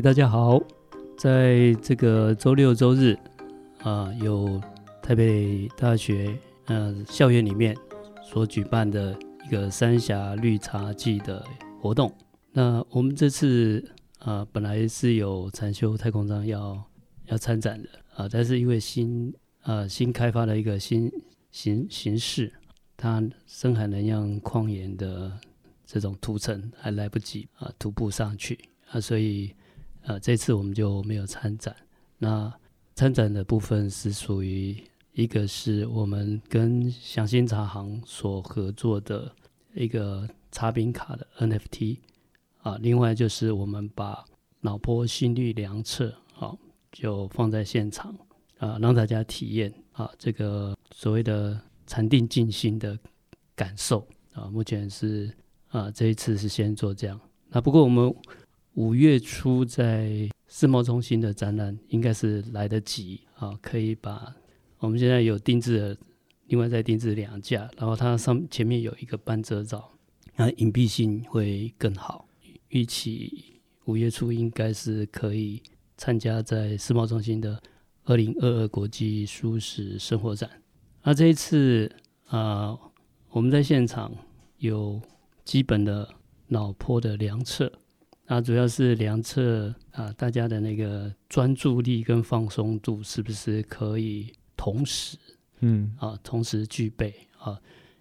大家好，在这个周六周日啊，有台北大学呃校园里面所举办的一个三峡绿茶季的活动。那我们这次啊，本来是有禅修太空章要要参展的啊，但是因为新啊新开发的一个新形形式，它深海能量旷野的这种图层还来不及啊徒步上去。啊，所以，呃，这次我们就没有参展。那参展的部分是属于一个是我们跟祥兴茶行所合作的一个茶饼卡的 NFT 啊，另外就是我们把脑波心率量测啊，就放在现场啊，让大家体验啊这个所谓的禅定静心的感受啊。目前是啊，这一次是先做这样。那不过我们。五月初在世贸中心的展览应该是来得及啊，可以把我们现在有定制的，另外再定制两架，然后它上前面有一个半遮罩，那隐蔽性会更好。预期五月初应该是可以参加在世贸中心的二零二二国际舒适生活展。那这一次啊，我们在现场有基本的脑波的量测。那主要是量测啊，大家的那个专注力跟放松度是不是可以同时，嗯啊，同时具备啊？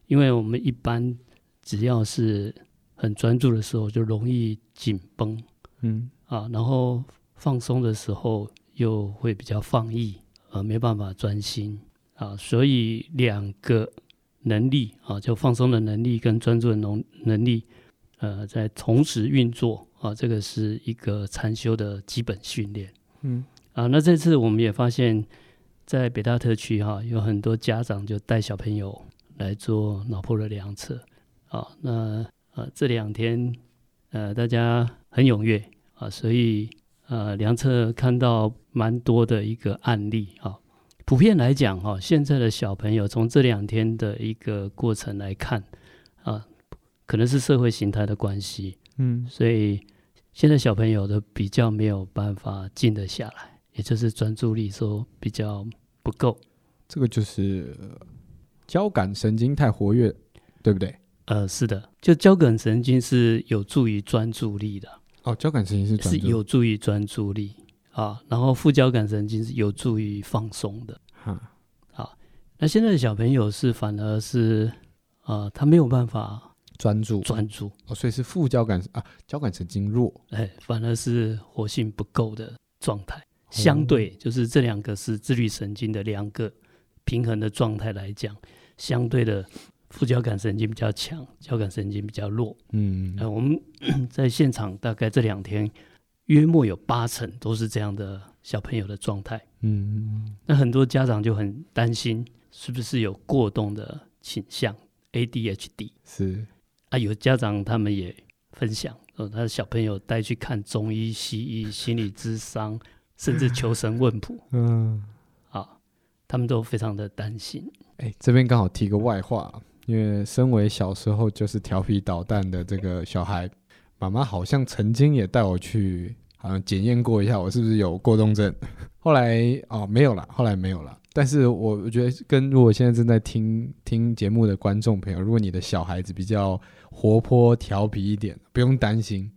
因为我们一般只要是很专注的时候，就容易紧绷，嗯啊，然后放松的时候又会比较放逸，啊没办法专心啊。所以两个能力啊，就放松的能力跟专注的能能力，呃，在同时运作。啊，这个是一个禅修的基本训练。嗯，啊，那这次我们也发现，在北大特区哈、啊，有很多家长就带小朋友来做脑波的量测。啊，那呃这两天呃大家很踊跃啊，所以呃量测看到蛮多的一个案例啊。普遍来讲哈、啊，现在的小朋友从这两天的一个过程来看啊，可能是社会形态的关系。嗯，所以。现在小朋友都比较没有办法静得下来，也就是专注力说比较不够。这个就是交感神经太活跃，对不对？呃，是的，就交感神经是有助于专注力的。哦，交感神经是是有助于专注力啊，然后副交感神经是有助于放松的。哈，好，那现在的小朋友是反而是啊，他没有办法。专注，专注哦，所以是副交感啊，交感神经弱，哎，反而是活性不够的状态。相对就是这两个是自律神经的两个平衡的状态来讲，相对的副交感神经比较强，交感神经比较弱。嗯，呃，我们 在现场大概这两天，约莫有八成都是这样的小朋友的状态。嗯，那很多家长就很担心，是不是有过动的倾向？ADHD 是。啊，有家长他们也分享，呃，他的小朋友带去看中医、西医、心理咨商，甚至求神问卜，嗯，啊，他们都非常的担心。哎、欸，这边刚好提个外话，因为身为小时候就是调皮捣蛋的这个小孩，妈妈好像曾经也带我去，好像检验过一下我是不是有过动症，后来哦没有了，后来没有了。但是我我觉得，跟如果现在正在听听节目的观众朋友，如果你的小孩子比较活泼调皮一点，不用担心。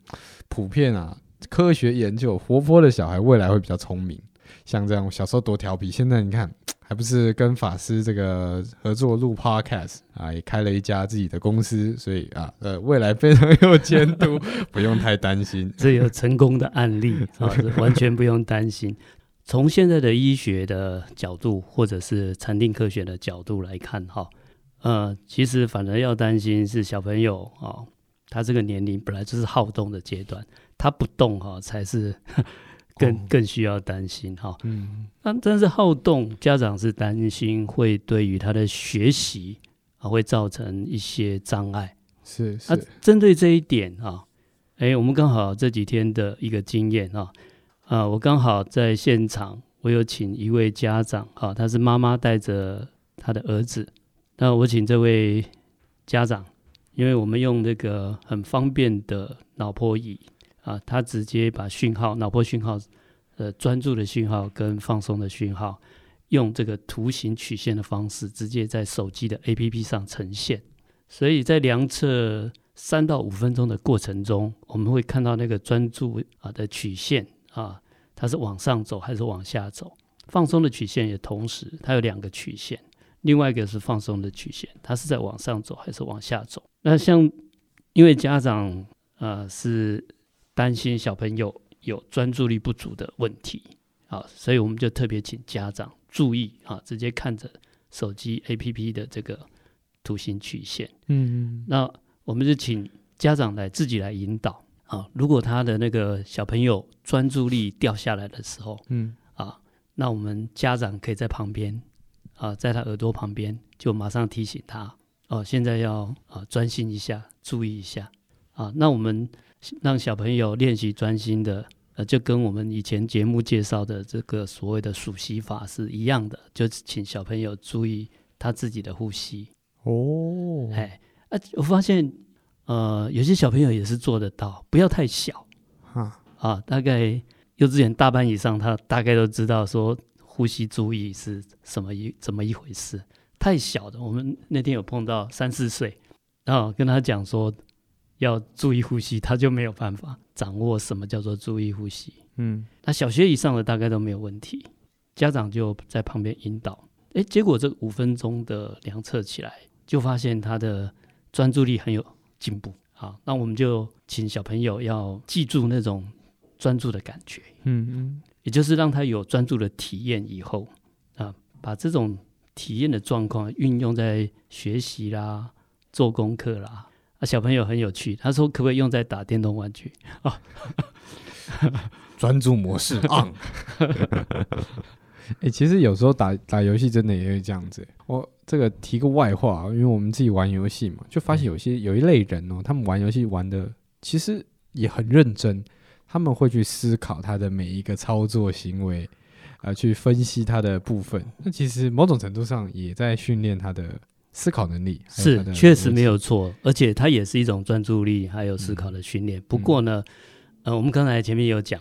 普遍啊，科学研究，活泼的小孩未来会比较聪明。像这样，我小时候多调皮，现在你看，还不是跟法师这个合作录 Podcast 啊，也开了一家自己的公司，所以啊，呃，未来非常有监督，不用太担心。这有成功的案例啊，完全不用担心。从现在的医学的角度，或者是禅定科学的角度来看，哈，呃，其实反而要担心是小朋友啊，他这个年龄本来就是好动的阶段，他不动哈，才是 更更需要担心哈。嗯，那但是好动，家长是担心会对于他的学习啊会造成一些障碍。是是。那针对这一点啊，哎，我们刚好这几天的一个经验啊。啊，我刚好在现场，我有请一位家长，啊，他是妈妈带着他的儿子，那我请这位家长，因为我们用那个很方便的脑波仪，啊，他直接把讯号、脑波讯号、呃专注的讯号跟放松的讯号，用这个图形曲线的方式，直接在手机的 APP 上呈现。所以在量测三到五分钟的过程中，我们会看到那个专注啊的曲线啊，它是往上走还是往下走？放松的曲线也同时，它有两个曲线，另外一个是放松的曲线，它是在往上走还是往下走？那像因为家长呃是担心小朋友有专注力不足的问题啊，所以我们就特别请家长注意啊，直接看着手机 APP 的这个。图形曲线，嗯，那我们就请家长来自己来引导啊。如果他的那个小朋友专注力掉下来的时候，嗯啊，那我们家长可以在旁边啊，在他耳朵旁边就马上提醒他哦，现在要啊专心一下，注意一下啊。那我们让小朋友练习专心的，呃，就跟我们以前节目介绍的这个所谓的数息法是一样的，就请小朋友注意他自己的呼吸。哦，哎，啊，我发现，呃，有些小朋友也是做得到，不要太小，哈啊，大概幼稚园大班以上，他大概都知道说呼吸注意是什么一怎么一回事。太小的，我们那天有碰到三四岁，然后跟他讲说要注意呼吸，他就没有办法掌握什么叫做注意呼吸。嗯，那小学以上的大概都没有问题，家长就在旁边引导。哎，结果这五分钟的量测起来。就发现他的专注力很有进步，好，那我们就请小朋友要记住那种专注的感觉，嗯嗯，也就是让他有专注的体验以后，啊，把这种体验的状况运用在学习啦、做功课啦，啊，小朋友很有趣，他说可不可以用在打电动玩具啊？专注模式 on。哎 欸，其实有时候打打游戏真的也会这样子。我这个提个外话，因为我们自己玩游戏嘛，就发现有些有一类人哦，他们玩游戏玩的其实也很认真，他们会去思考他的每一个操作行为，呃，去分析他的部分。那其实某种程度上也在训练他的思考能力，是确实没有错，而且它也是一种专注力还有思考的训练。嗯、不过呢，呃，我们刚才前面有讲，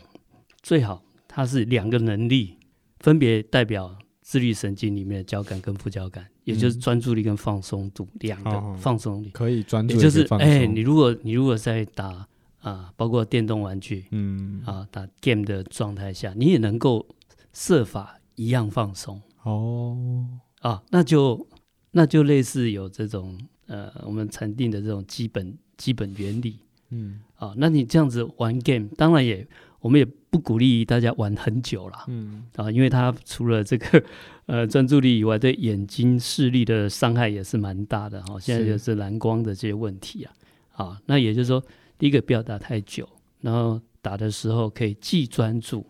最好它是两个能力。分别代表自律神经里面的交感跟副交感，嗯、也就是专注力跟放松度两个放松力可以专。注，也就是哎、欸，你如果你如果在打啊，包括电动玩具，嗯。啊，打 game 的状态下，你也能够设法一样放松哦。啊，那就那就类似有这种呃，我们禅定的这种基本基本原理，嗯。啊，那你这样子玩 game，当然也。我们也不鼓励大家玩很久了，嗯啊，因为它除了这个 呃专注力以外，对眼睛视力的伤害也是蛮大的哈。现在就是蓝光的这些问题啊，啊，那也就是说，第一个不要打太久，然后打的时候可以既专注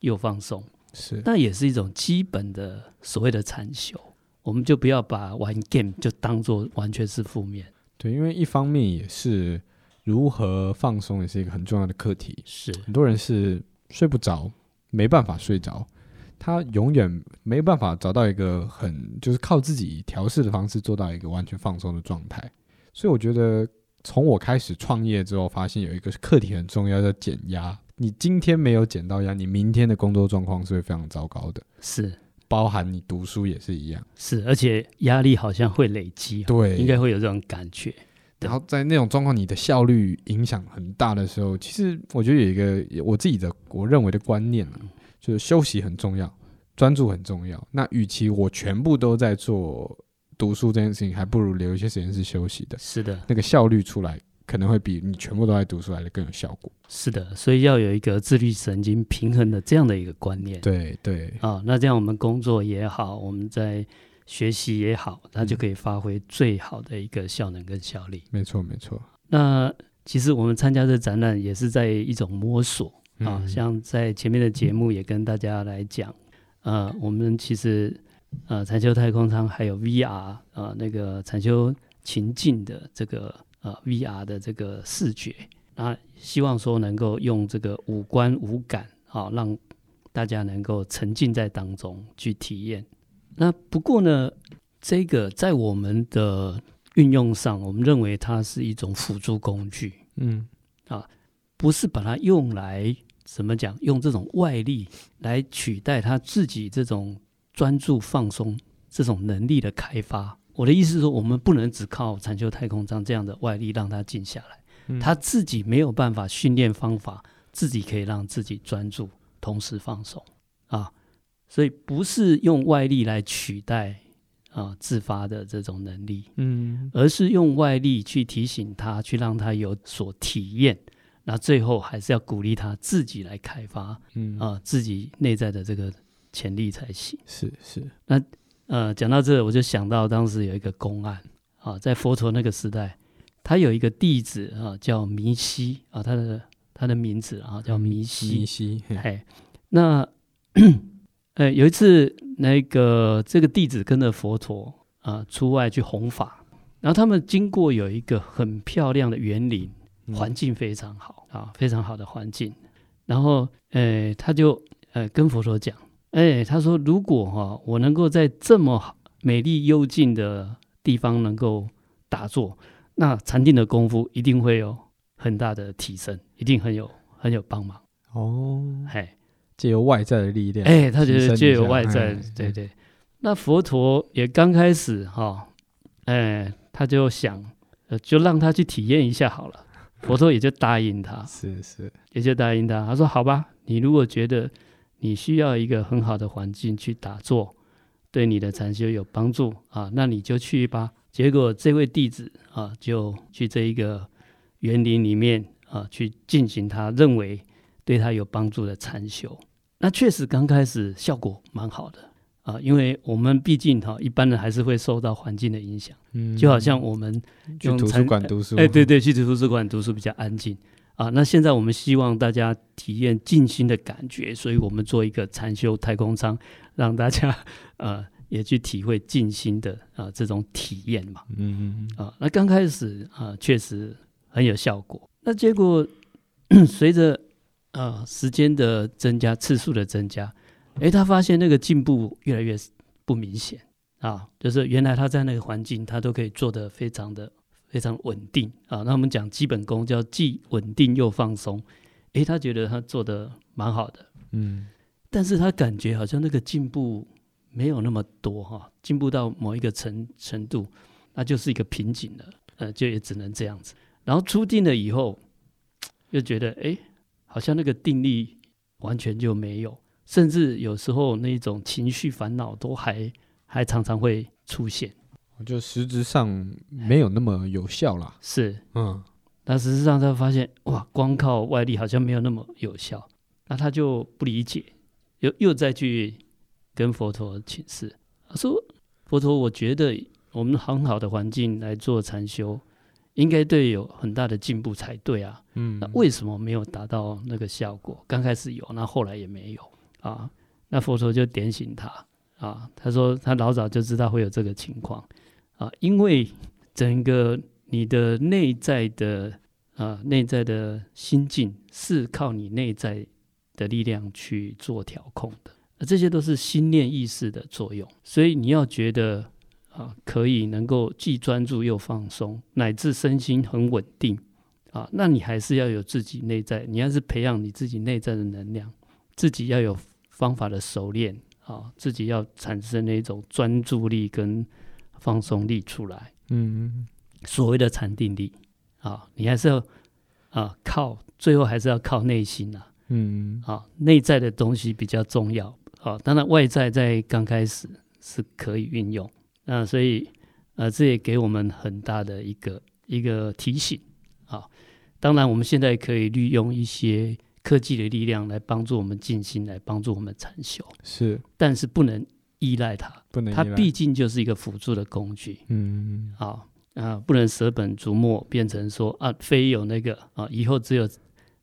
又放松，是，那也是一种基本的所谓的禅修。我们就不要把玩 game 就当做完全是负面，对，因为一方面也是。如何放松也是一个很重要的课题。是很多人是睡不着，没办法睡着，他永远没办法找到一个很就是靠自己调试的方式做到一个完全放松的状态。所以我觉得从我开始创业之后，发现有一个课题很重要，叫减压。你今天没有减到压，你明天的工作状况是会非常糟糕的。是，包含你读书也是一样。是，而且压力好像会累积。对，应该会有这种感觉。然后在那种状况，你的效率影响很大的时候，其实我觉得有一个我自己的我认为的观念，就是休息很重要，专注很重要。那与其我全部都在做读书这件事情，还不如留一些时间是休息的。是的，那个效率出来可能会比你全部都在读书来的更有效果。是的，所以要有一个自律神经平衡的这样的一个观念。对对啊，那这样我们工作也好，我们在。学习也好，它就可以发挥最好的一个效能跟效力。没错，没错。那其实我们参加这展览也是在一种摸索啊，嗯、像在前面的节目也跟大家来讲，嗯、呃，我们其实呃，禅修太空舱还有 VR 啊、呃，那个禅修情境的这个呃 VR 的这个视觉，那希望说能够用这个五官五感啊，让大家能够沉浸在当中去体验。那不过呢，这个在我们的运用上，我们认为它是一种辅助工具，嗯啊，不是把它用来怎么讲，用这种外力来取代他自己这种专注放松这种能力的开发。我的意思是说，我们不能只靠禅修太空舱这样的外力让他静下来，嗯、他自己没有办法训练方法，自己可以让自己专注，同时放松啊。所以不是用外力来取代啊自发的这种能力，嗯，而是用外力去提醒他，去让他有所体验。那最后还是要鼓励他自己来开发，嗯啊，自己内在的这个潜力才行。是是。那呃，讲到这，我就想到当时有一个公案啊，在佛陀那个时代，他有一个弟子啊，叫弥西啊，他的他的名字啊叫弥西。弥西，嘿，那 呃有一次，那个这个弟子跟着佛陀啊出外去弘法，然后他们经过有一个很漂亮的园林。环境非常好啊，非常好的环境。然后，呃，他就呃跟佛陀讲，哎，他说，如果哈、啊、我能够在这么美丽幽静的地方能够打坐，那禅定的功夫一定会有很大的提升，一定很有很有帮忙。哦，哎，借由外在的力量，哎，他觉得借由外在，对对。那佛陀也刚开始哈，哎，他就想，呃，就让他去体验一下好了。佛陀也就答应他，是是，也就答应他。他说：“好吧，你如果觉得你需要一个很好的环境去打坐，对你的禅修有帮助啊，那你就去吧。”结果这位弟子啊，就去这一个园林里面啊，去进行他认为对他有帮助的禅修。那确实刚开始效果蛮好的。啊，因为我们毕竟哈，一般人还是会受到环境的影响，嗯，就好像我们用去图书馆读书，哎，对对，去图书馆读书比较安静啊。那现在我们希望大家体验静心的感觉，所以我们做一个禅修太空舱，让大家呃也去体会静心的啊这种体验嘛，嗯嗯啊，那刚开始啊确实很有效果，那结果 随着啊时间的增加，次数的增加。诶，他发现那个进步越来越不明显啊，就是原来他在那个环境，他都可以做得非常的非常稳定啊。那我们讲基本功叫既稳定又放松，诶，他觉得他做得蛮好的，嗯，但是他感觉好像那个进步没有那么多哈，进步到某一个程程度，那就是一个瓶颈了，呃，就也只能这样子。然后出定了以后，又觉得诶，好像那个定力完全就没有。甚至有时候那种情绪烦恼都还还常常会出现，就实质上没有那么有效啦。是，嗯，但实质上他发现哇，光靠外力好像没有那么有效，那他就不理解，又又再去跟佛陀请示，他说：“佛陀，我觉得我们很好的环境来做禅修。”应该对有很大的进步才对啊，嗯，那为什么没有达到那个效果？刚开始有，那后来也没有。啊，那佛陀就点醒他啊，他说他老早就知道会有这个情况啊，因为整个你的内在的啊，内在的心境是靠你内在的力量去做调控的，啊，这些都是心念意识的作用，所以你要觉得啊，可以能够既专注又放松，乃至身心很稳定啊，那你还是要有自己内在，你要是培养你自己内在的能量，自己要有。方法的熟练啊，自己要产生那种专注力跟放松力出来。嗯，所谓的禅定力啊，你还是要啊靠，最后还是要靠内心啊。嗯，啊，内在的东西比较重要啊。当然，外在在刚开始是可以运用。那所以呃，这也给我们很大的一个一个提醒啊。当然，我们现在可以利用一些。科技的力量来帮助我们静心，来帮助我们禅修，是，但是不能依赖它，不能依，它毕竟就是一个辅助的工具，嗯，好啊，不能舍本逐末，变成说啊，非有那个啊，以后只有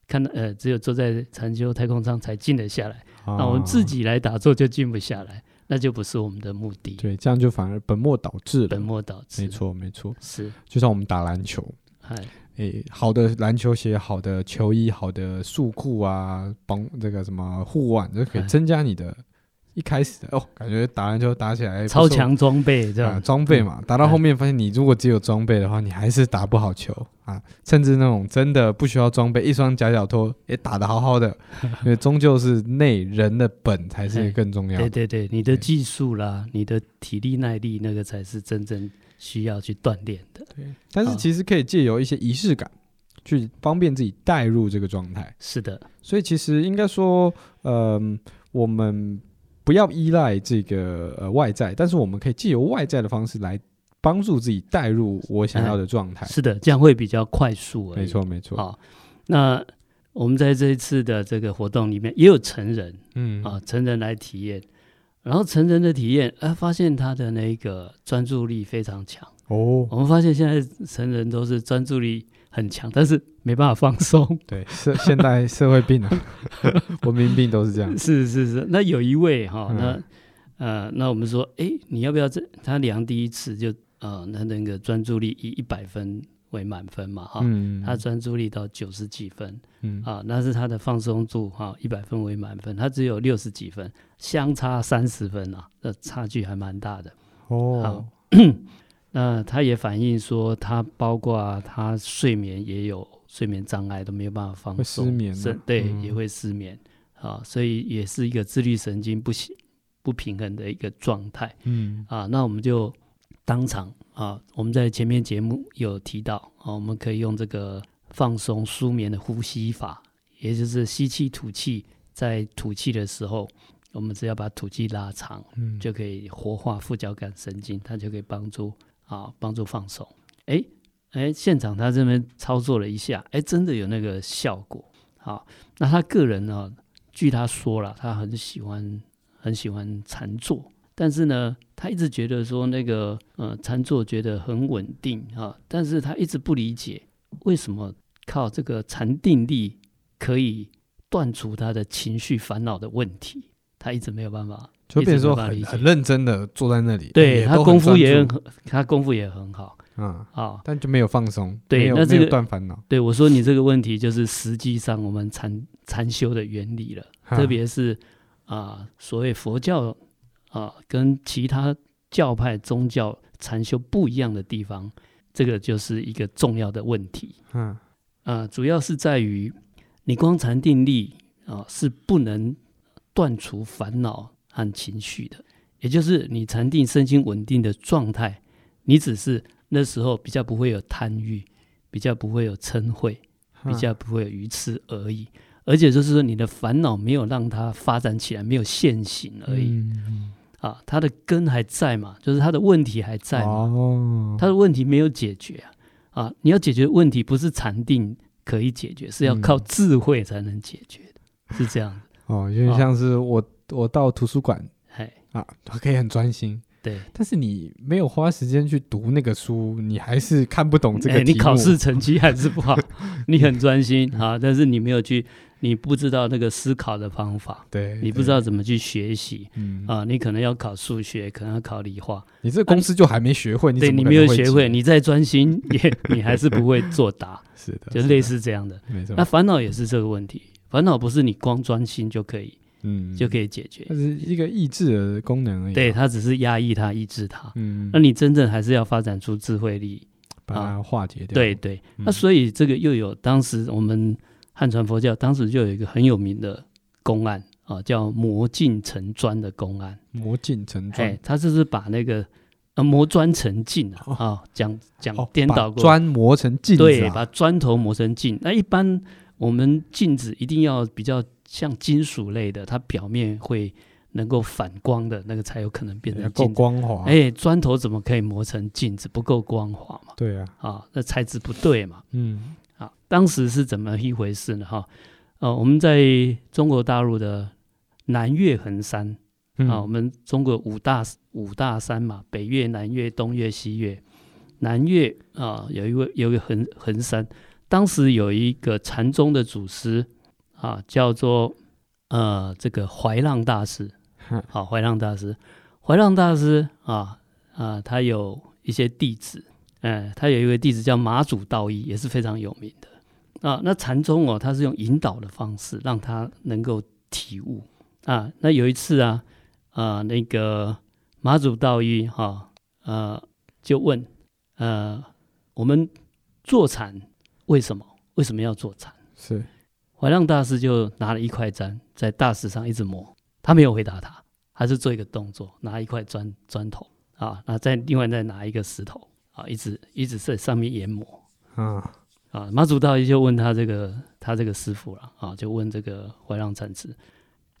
看呃，只有坐在禅修太空舱才静得下来，啊，那我们自己来打坐就静不下来，那就不是我们的目的，对，这样就反而本末倒置了，本末倒置，没错，没错，是，就像我们打篮球，哎。诶，好的篮球鞋、好的球衣、好的束裤啊，绑这个什么护腕，这可以增加你的一开始哦，感觉打篮球打起来超强装备这样，装备嘛，打到后面发现你如果只有装备的话，你还是打不好球啊。甚至那种真的不需要装备，一双假脚拖也打得好好的，因为终究是内人的本才是更重要的。对对对，你的技术啦，你的体力耐力，那个才是真正需要去锻炼的。对，但是其实可以借由一些仪式感，去方便自己带入这个状态。是的，所以其实应该说，嗯、呃，我们。不要依赖这个呃外在，但是我们可以借由外在的方式来帮助自己带入我想要的状态。是的，这样会比较快速。没错，没错。好，那我们在这一次的这个活动里面也有成人，嗯啊，成人来体验，然后成人的体验，哎，发现他的那个专注力非常强。哦，我们发现现在成人都是专注力。很强，但是没办法放松。对，社现代社会病啊，文明病都是这样。是是是，那有一位哈、哦，那呃，那我们说，哎，你要不要这？他量第一次就呃，那那个专注力以一百分为满分嘛，哈、哦，嗯、他专注力到九十几分，嗯啊，那是他的放松度哈，一、哦、百分为满分，他只有六十几分，相差三十分啊，那差距还蛮大的。哦。那他也反映说，他包括他睡眠也有睡眠障碍，都没有办法放松，失眠，对，嗯、也会失眠啊，所以也是一个自律神经不行不平衡的一个状态。嗯啊，那我们就当场啊，我们在前面节目有提到啊，我们可以用这个放松舒眠的呼吸法，也就是吸气吐气，在吐气的时候，我们只要把吐气拉长，嗯，就可以活化副交感神经，它就可以帮助。啊，帮助放松。哎哎，现场他这边操作了一下，哎，真的有那个效果。好，那他个人呢，据他说了，他很喜欢很喜欢禅坐，但是呢，他一直觉得说那个呃禅坐觉得很稳定啊，但是他一直不理解为什么靠这个禅定力可以断除他的情绪烦恼的问题，他一直没有办法。就变成说很很认真的坐在那里，对他功夫也很，他功夫也很好，嗯，好，但就没有放松，对，那这个断烦恼。对我说，你这个问题就是实际上我们禅禅修的原理了，特别是啊，所谓佛教啊，跟其他教派宗教禅修不一样的地方，这个就是一个重要的问题。嗯，啊，主要是在于你光禅定力啊是不能断除烦恼。和情绪的，也就是你禅定身心稳定的状态，你只是那时候比较不会有贪欲，比较不会有嗔恚，比较不会有愚痴而已。而且就是说，你的烦恼没有让它发展起来，没有现行而已。嗯、啊，它的根还在嘛？就是它的问题还在嘛？哦，它的问题没有解决啊！啊，你要解决问题，不是禅定可以解决，是要靠智慧才能解决的，嗯、是这样的。哦，因为像是我。我到图书馆，嘿啊，可以很专心。对，但是你没有花时间去读那个书，你还是看不懂这个。你考试成绩还是不好。你很专心啊，但是你没有去，你不知道那个思考的方法。对，你不知道怎么去学习。嗯啊，你可能要考数学，可能要考理化。你这公司就还没学会，你对，你没有学会，你再专心 也你还是不会作答。是的，就类似这样的。没错。那烦恼也是这个问题，烦恼不是你光专心就可以。嗯，就可以解决，它是一个抑制的功能而已。对，它只是压抑它，抑制它。嗯，那你真正还是要发展出智慧力，把它化解掉。对对，那所以这个又有当时我们汉传佛教当时就有一个很有名的公案啊，叫磨镜成砖的公案。磨镜成砖，哎，他就是把那个呃磨砖成镜啊，啊讲讲颠倒过，砖磨成镜，对，把砖头磨成镜。那一般我们镜子一定要比较。像金属类的，它表面会能够反光的那个才有可能变成镜子，够光滑。哎，砖头怎么可以磨成镜子？不够光滑嘛？对啊，啊，那材质不对嘛？嗯，啊，当时是怎么一回事呢？哈，呃，我们在中国大陆的南岳衡山啊，我们中国五大五大山嘛，北岳、南岳、东岳、西岳。南岳啊，有一位有一个衡衡山，当时有一个禅宗的祖师。啊，叫做呃，这个怀让大师，好，怀让大师，怀让大师啊啊，他有一些弟子，哎，他有一位弟子叫马祖道一，也是非常有名的啊。那禅宗哦，他是用引导的方式让他能够体悟啊。那有一次啊啊、呃，那个马祖道一哈，呃，就问，呃，我们坐禅为什么？为什么要坐禅？是怀让大师就拿了一块砖在大石上一直磨，他没有回答他，还是做一个动作，拿一块砖砖头啊，那再另外再拿一个石头啊，一直一直在上面研磨啊啊，马祖道一就问他这个他这个师傅了啊，就问这个怀让禅师。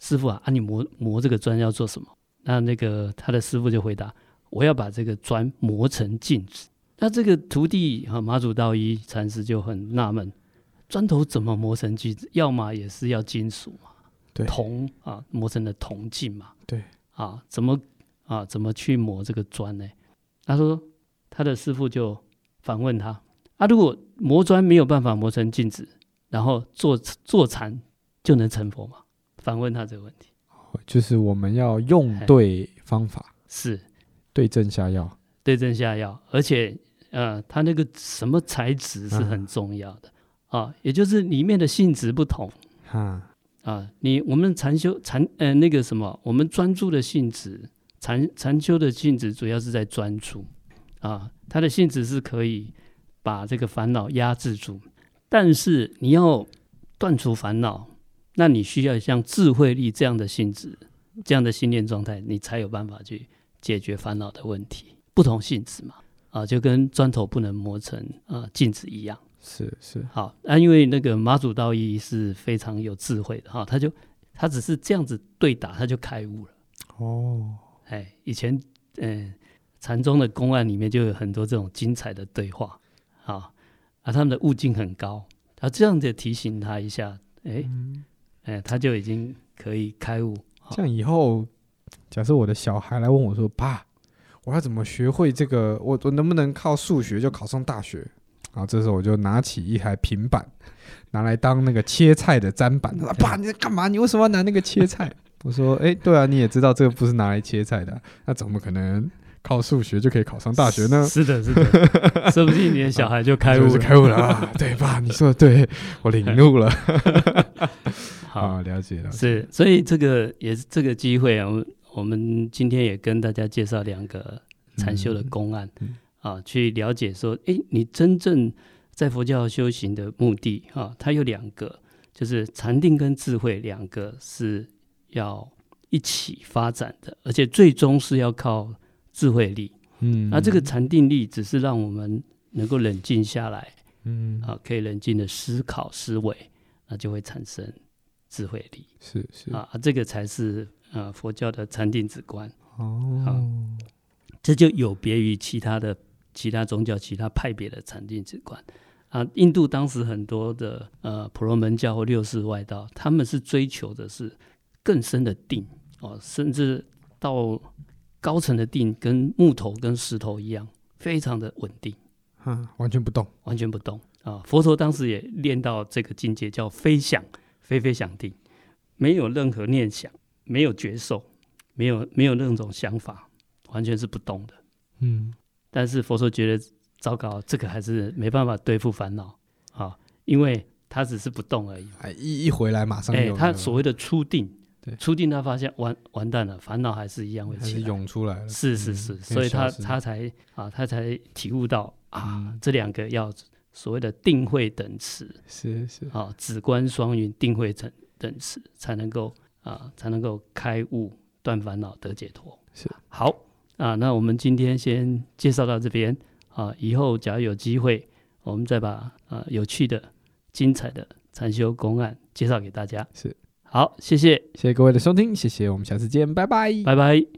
师傅啊，啊，你磨磨这个砖要做什么？那那个他的师傅就回答：我要把这个砖磨成镜子。那这个徒弟啊，马祖道一禅师就很纳闷：砖头怎么磨成镜子？要么也是要金属嘛，对，铜啊，磨成的铜镜嘛，对，啊，怎么啊，怎么去磨这个砖呢？他说，他的师傅就反问他：啊，如果磨砖没有办法磨成镜子，然后坐坐禅就能成佛吗？反问他这个问题，就是我们要用对方法，是。对症下药，对症下药，而且呃，它那个什么材质是很重要的。啊，啊，也就是里面的性质不同，啊啊，你我们禅修禅呃那个什么，我们专注的性质，禅禅修的性质主要是在专注啊，它的性质是可以把这个烦恼压制住，但是你要断除烦恼。那你需要像智慧力这样的性质，这样的心念状态，你才有办法去解决烦恼的问题。不同性质嘛，啊，就跟砖头不能磨成啊镜子一样。是是。好，啊，因为那个马祖道一是非常有智慧的哈，啊，他就他只是这样子对打，他就开悟了。哦，哎，以前嗯禅宗的公案里面就有很多这种精彩的对话，啊，啊，他们的悟境很高，他这样子提醒他一下，哎。嗯哎，他就已经可以开悟。像以后，假设我的小孩来问我说：“爸，我要怎么学会这个？我我能不能靠数学就考上大学？”然后这时候我就拿起一台平板，拿来当那个切菜的砧板。他说：“爸，你在干嘛？你为什么要拿那个切菜？” 我说：“哎，对啊，你也知道这个不是拿来切菜的，那怎么可能？”靠数学就可以考上大学呢？是的，是的，说不定你的小孩就开悟了，就开悟了啊！对吧？你说的对，我领悟了。好，了解了。是，所以这个也是这个机会啊。我我们今天也跟大家介绍两个禅修的公案、嗯、啊，去了解说，哎，你真正在佛教修行的目的啊，它有两个，就是禅定跟智慧两个是要一起发展的，而且最终是要靠。智慧力，嗯，那这个禅定力只是让我们能够冷静下来，嗯，啊，可以冷静的思考思维，那就会产生智慧力，是是。啊，这个才是呃佛教的禅定止观哦，啊，这就有别于其他的其他宗教其他派别的禅定之观啊。印度当时很多的呃婆罗门教或六世外道，他们是追求的是更深的定哦，甚至到。高层的定跟木头跟石头一样，非常的稳定，嗯，完全不动，完全不动啊！佛陀当时也练到这个境界，叫非想非非想定，没有任何念想，没有觉受，没有没有任何种想法，完全是不动的。嗯，但是佛陀觉得糟糕，这个还是没办法对付烦恼。啊，因为他只是不动而已。哎，一一回来马上有、哎、他所谓的初定。对，初定他发现完完蛋了，烦恼还是一样会起来，涌出来了。是是是，嗯、所以他他才啊，他才体悟到啊，嗯、这两个要所谓的定慧等持，是是。啊，止观双运，定慧等等持，才能够啊，才能够开悟断烦恼得解脱。是。好啊，那我们今天先介绍到这边啊，以后假如有机会，我们再把啊有趣的、精彩的禅修公案介绍给大家。是。好，谢谢，谢谢各位的收听，谢谢，我们下次见，拜拜，拜拜。